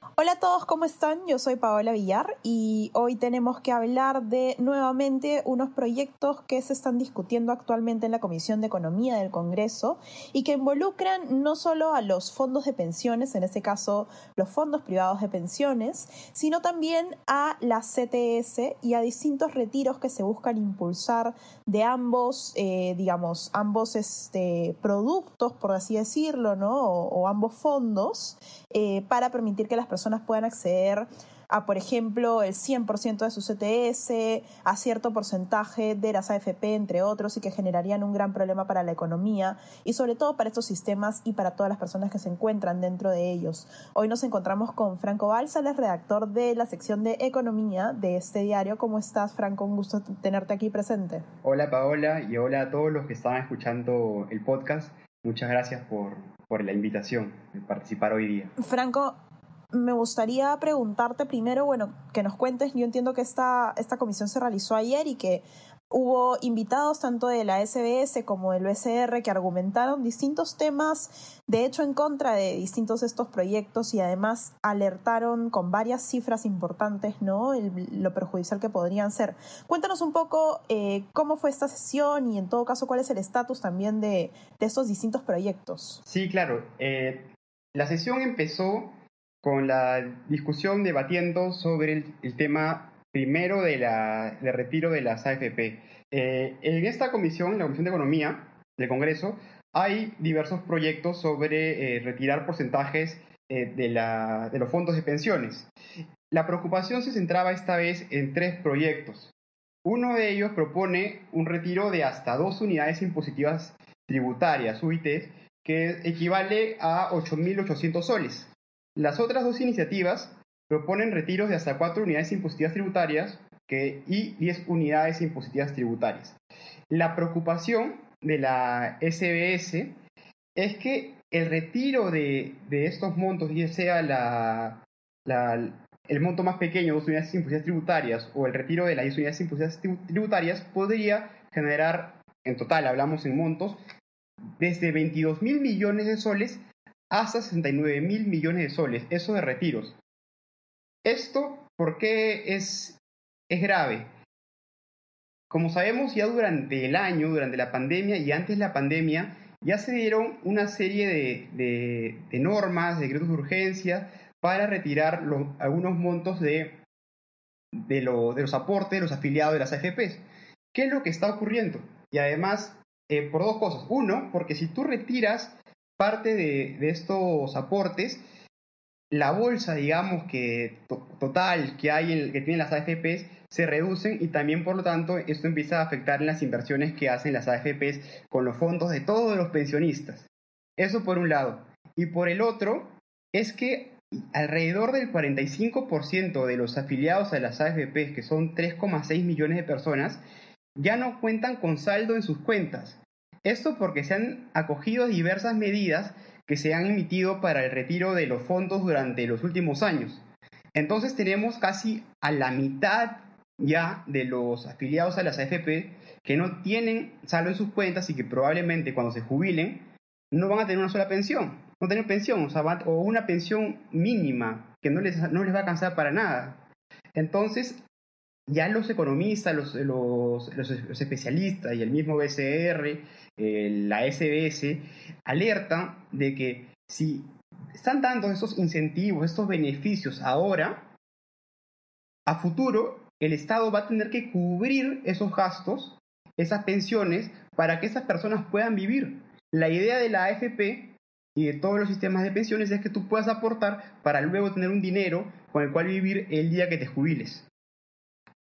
Hola a todos, ¿cómo están? Yo soy Paola Villar y hoy tenemos que hablar de nuevamente unos proyectos que se están discutiendo actualmente en la Comisión de Economía del Congreso y que involucran no solo a los fondos de pensiones, en este caso los fondos privados de pensiones, sino también a la CTS y a distintos retiros que se buscan impulsar de ambos, eh, digamos, ambos este, productos, por así decirlo, ¿no? O, ambos fondos eh, para permitir que las personas puedan acceder a, por ejemplo, el 100% de su CTS, a cierto porcentaje de las AFP, entre otros, y que generarían un gran problema para la economía y sobre todo para estos sistemas y para todas las personas que se encuentran dentro de ellos. Hoy nos encontramos con Franco Balsales, redactor de la sección de Economía de este diario. ¿Cómo estás, Franco? Un gusto tenerte aquí presente. Hola, Paola, y hola a todos los que estaban escuchando el podcast. Muchas gracias por, por la invitación de participar hoy día. Franco, me gustaría preguntarte primero, bueno, que nos cuentes, yo entiendo que esta, esta comisión se realizó ayer y que hubo invitados tanto de la SBS como del BCR que argumentaron distintos temas, de hecho en contra de distintos estos proyectos y además alertaron con varias cifras importantes, ¿no? El, lo perjudicial que podrían ser. Cuéntanos un poco eh, cómo fue esta sesión y en todo caso cuál es el estatus también de, de, estos distintos proyectos. Sí, claro. Eh, la sesión empezó con la discusión debatiendo sobre el, tema primero de, la, de retiro de las AFP. Eh, en esta comisión, en la Comisión de Economía del Congreso, hay diversos proyectos sobre eh, retirar porcentajes eh, de los fondos de pensiones. La preocupación se centraba esta vez en tres proyectos. Uno de ellos propone un retiro de hasta dos unidades impositivas tributarias, UITs, que equivale a 8.800 soles. Las otras dos iniciativas proponen retiros de hasta 4 unidades impositivas tributarias y 10 unidades impositivas tributarias. La preocupación de la SBS es que el retiro de, estos montos, ya sea el monto más pequeño, dos unidades impositivas tributarias, o el retiro de las 10 unidades impositivas tributarias, podría generar, en total hablamos en montos, desde 22 mil millones de soles hasta 69 mil millones de soles, eso de retiros. Esto, ¿por qué es, es grave? Como sabemos, ya durante el año, durante la pandemia y antes de la pandemia, ya se dieron una serie de, de, de normas, decretos de urgencia para retirar los, algunos montos de, de, de, los aportes de los afiliados de las AFPs. ¿Qué es lo que está ocurriendo? Y además, eh, por dos cosas. Uno, porque si tú retiras parte de, estos aportes, la bolsa, digamos, que to total que hay en, que tienen las AFPs se reducen y también, por lo tanto, esto empieza a afectar en las inversiones que hacen las AFPs con los fondos de todos los pensionistas. Eso por un lado. Y por el otro, es que alrededor del 45% de los afiliados a las AFPs, que son 3,6 millones de personas, ya no cuentan con saldo en sus cuentas. Esto porque se han acogido diversas medidas que se han emitido para el retiro de los fondos durante los últimos años. Entonces tenemos casi a la mitad ya de los afiliados a las AFP que no tienen saldo en sus cuentas y que probablemente cuando se jubilen no van a tener una sola pensión, no tener pensión, o, una pensión mínima que no les, no les va a alcanzar para nada. Entonces, ya los economistas, los, los, los especialistas y el mismo BCR, eh, la SBS, alertan de que si están dando esos incentivos, estos beneficios ahora, a futuro el Estado va a tener que cubrir esos gastos, esas pensiones, para que esas personas puedan vivir. La idea de la AFP y de todos los sistemas de pensiones es que tú puedas aportar para luego tener un dinero con el cual vivir el día que te jubiles.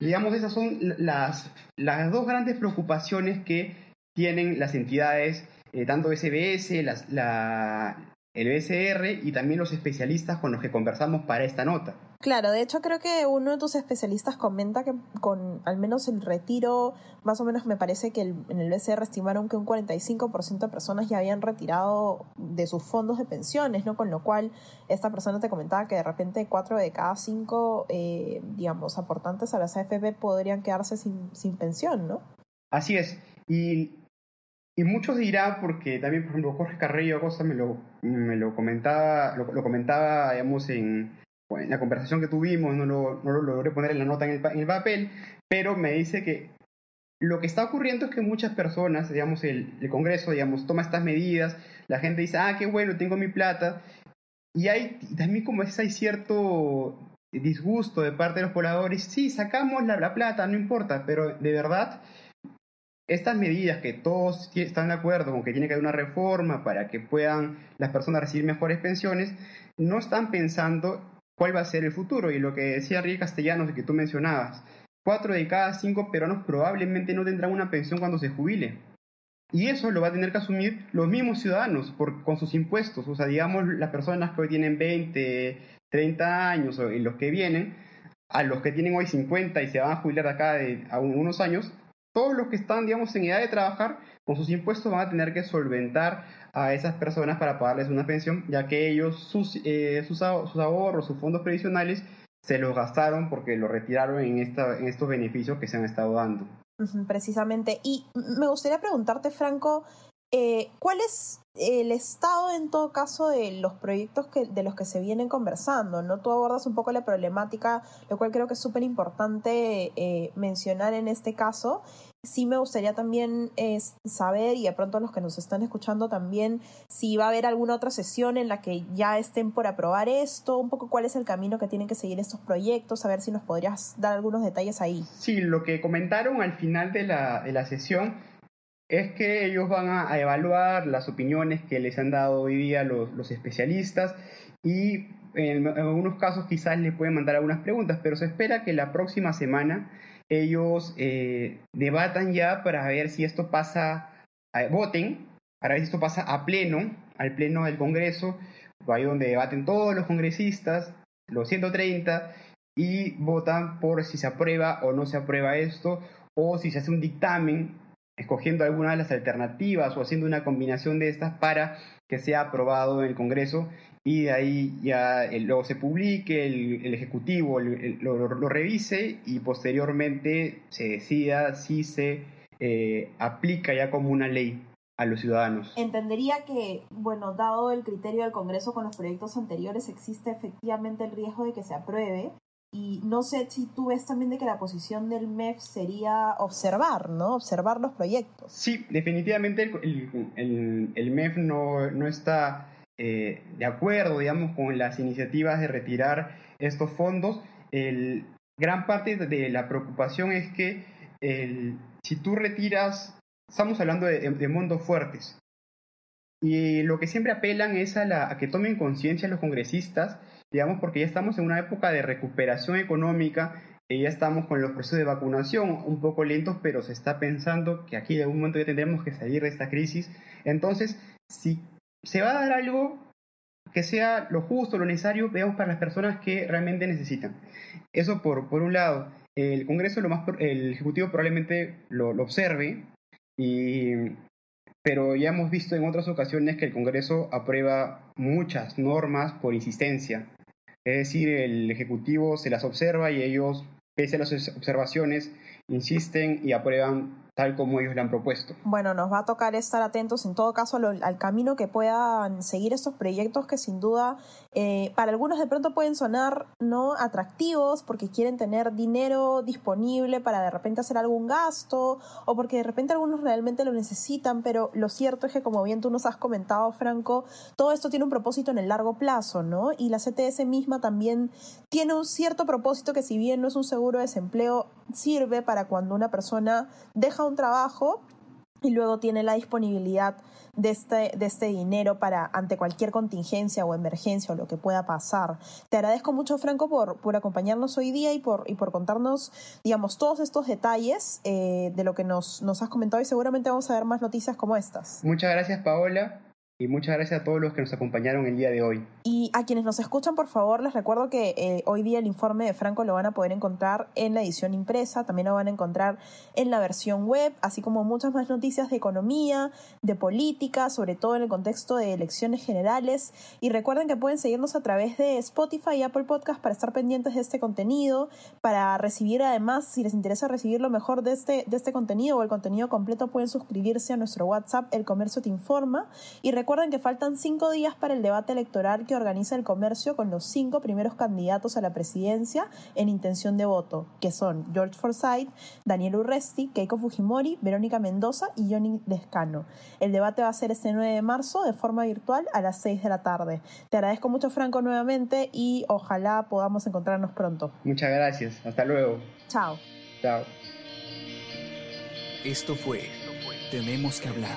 Digamos, esas son las, las dos grandes preocupaciones que tienen las entidades, eh, tanto SBS, las, la, el BCR y también los especialistas con los que conversamos para esta nota. Claro, de hecho creo que uno de tus especialistas comenta que con al menos el retiro, más o menos me parece que en el BCR estimaron que un 45% de personas ya habían retirado de sus fondos de pensiones, ¿no? Con lo cual esta persona te comentaba que de repente cuatro de cada cinco, eh, digamos, aportantes a las AFP podrían quedarse sin, sin pensión, ¿no? Así es. Y, y muchos dirán, porque también, por ejemplo, Jorge Carrillo Acosta me lo, me lo comentaba, lo, lo comentaba, digamos, en en la conversación que tuvimos, no lo, no lo logré poner en la nota en el, papel, pero me dice que lo que está ocurriendo es que muchas personas, digamos, el, el, Congreso, digamos, toma estas medidas, la gente dice, ah, qué bueno, tengo mi plata, y hay también como es, hay cierto disgusto de parte de los pobladores, sí, sacamos la, la plata, no importa, pero de verdad, estas medidas que todos están de acuerdo con que tiene que haber una reforma para que puedan las personas recibir mejores pensiones, no están pensando cuál va a ser el futuro. Y lo que decía Rick Castellanos, que tú mencionabas, cuatro de cada cinco peruanos probablemente no tendrán una pensión cuando se jubile. Y eso lo va a tener que asumir los mismos ciudadanos con sus impuestos. O sea, digamos, las personas que hoy tienen 20, 30 años y los que vienen, a los que tienen hoy 50 y se van a jubilar de acá de, a unos años, todos los que están, digamos, en edad de trabajar, con sus impuestos van a tener que solventar a esas personas para pagarles una pensión, ya que ellos sus, eh, sus, ahorros, sus fondos previsionales, se los gastaron porque lo retiraron en, esta, en estos beneficios que se han estado dando. Precisamente. Y me gustaría preguntarte, Franco, eh, ¿cuál es el estado en todo caso de los proyectos que, de los que se vienen conversando? ¿no? Tú abordas un poco la problemática, lo cual creo que es súper importante eh, mencionar en este caso sí me gustaría también saber, y de pronto los que nos están escuchando también, si va a haber alguna otra sesión en la que ya estén por aprobar esto, un poco cuál es el camino que tienen que seguir estos proyectos, a ver si nos podrías dar algunos detalles ahí. Sí, lo que comentaron al final de la, de la sesión es que ellos van a, evaluar las opiniones que les han dado hoy día los, especialistas y en, algunos casos quizás les pueden mandar algunas preguntas, pero se espera que la próxima semana ellos eh, debatan ya para ver si esto pasa, voten, para ver si esto pasa a pleno, al pleno del Congreso, ahí donde debaten todos los congresistas, los 130, y votan por si se aprueba o no se aprueba esto, o si se hace un dictamen escogiendo alguna de las alternativas o haciendo una combinación de estas para que sea aprobado en el Congreso y de ahí ya luego se publique, el, Ejecutivo lo, revise y posteriormente se decida si se eh, aplica ya como una ley a los ciudadanos. Entendería que, bueno, dado el criterio del Congreso con los proyectos anteriores, existe efectivamente el riesgo de que se apruebe. Y no sé si tú ves también de que la posición del MEF sería observar, ¿no? Observar los proyectos. Sí, definitivamente el, el MEF no, no está eh, de acuerdo, digamos, con las iniciativas de retirar estos fondos, el, gran parte de la preocupación es que si tú retiras, estamos hablando de, de, montos fuertes, y lo que siempre apelan es a que tomen conciencia los congresistas, digamos, porque ya estamos en una época de recuperación económica, y ya estamos con los procesos de vacunación un poco lentos, pero se está pensando que aquí de algún momento ya tendremos que salir de esta crisis. Entonces, si se va a dar algo que sea lo justo, lo necesario, veamos, para las personas que realmente necesitan. Eso por, por un lado. El Congreso, lo más, el Ejecutivo probablemente lo, observe, y, pero ya hemos visto en otras ocasiones que el Congreso aprueba muchas normas por insistencia. Es decir, el Ejecutivo se las observa y ellos, pese a las observaciones, insisten y aprueban tal como ellos le han propuesto. Bueno, nos va a tocar estar atentos en todo caso al, camino que puedan seguir estos proyectos que sin duda eh, para algunos de pronto pueden sonar no atractivos porque quieren tener dinero disponible para de repente hacer algún gasto o porque de repente algunos realmente lo necesitan, pero lo cierto es que como bien tú nos has comentado, Franco, todo esto tiene un propósito en el largo plazo, ¿no? Y la CTS misma también tiene un cierto propósito que si bien no es un seguro de desempleo, sirve para cuando una persona deja un trabajo y luego tiene la disponibilidad de este, de este dinero para ante cualquier contingencia o emergencia o lo que pueda pasar. Te agradezco mucho, Franco, por, por acompañarnos hoy día y por, y por contarnos, digamos, todos estos detalles eh, de lo que nos, nos has comentado y seguramente vamos a ver más noticias como estas. Muchas gracias, Paola. Y muchas gracias a todos los que nos acompañaron el día de hoy. Y a quienes nos escuchan, por favor, les recuerdo que eh, hoy día el informe de Franco lo van a poder encontrar en la edición impresa, también lo van a encontrar en la versión web, así como muchas más noticias de economía, de política, sobre todo en el contexto de elecciones generales. Y recuerden que pueden seguirnos a través de Spotify y Apple Podcast para estar pendientes de este contenido, para recibir además, si les interesa recibir lo mejor de este, de este contenido o el contenido completo, pueden suscribirse a nuestro WhatsApp, El Comercio Te Informa. Y recuerden Recuerden que faltan cinco días para el debate electoral que organiza el comercio con los cinco primeros candidatos a la presidencia en intención de voto, que son George Forsyth, Daniel Urresti, Keiko Fujimori, Verónica Mendoza y Johnny Lescano. El debate va a ser este 9 de marzo de forma virtual a las 6 de la tarde. Te agradezco mucho, Franco, nuevamente y ojalá podamos encontrarnos pronto. Muchas gracias. Hasta luego. Chao. Chao. Esto fue Tenemos que hablar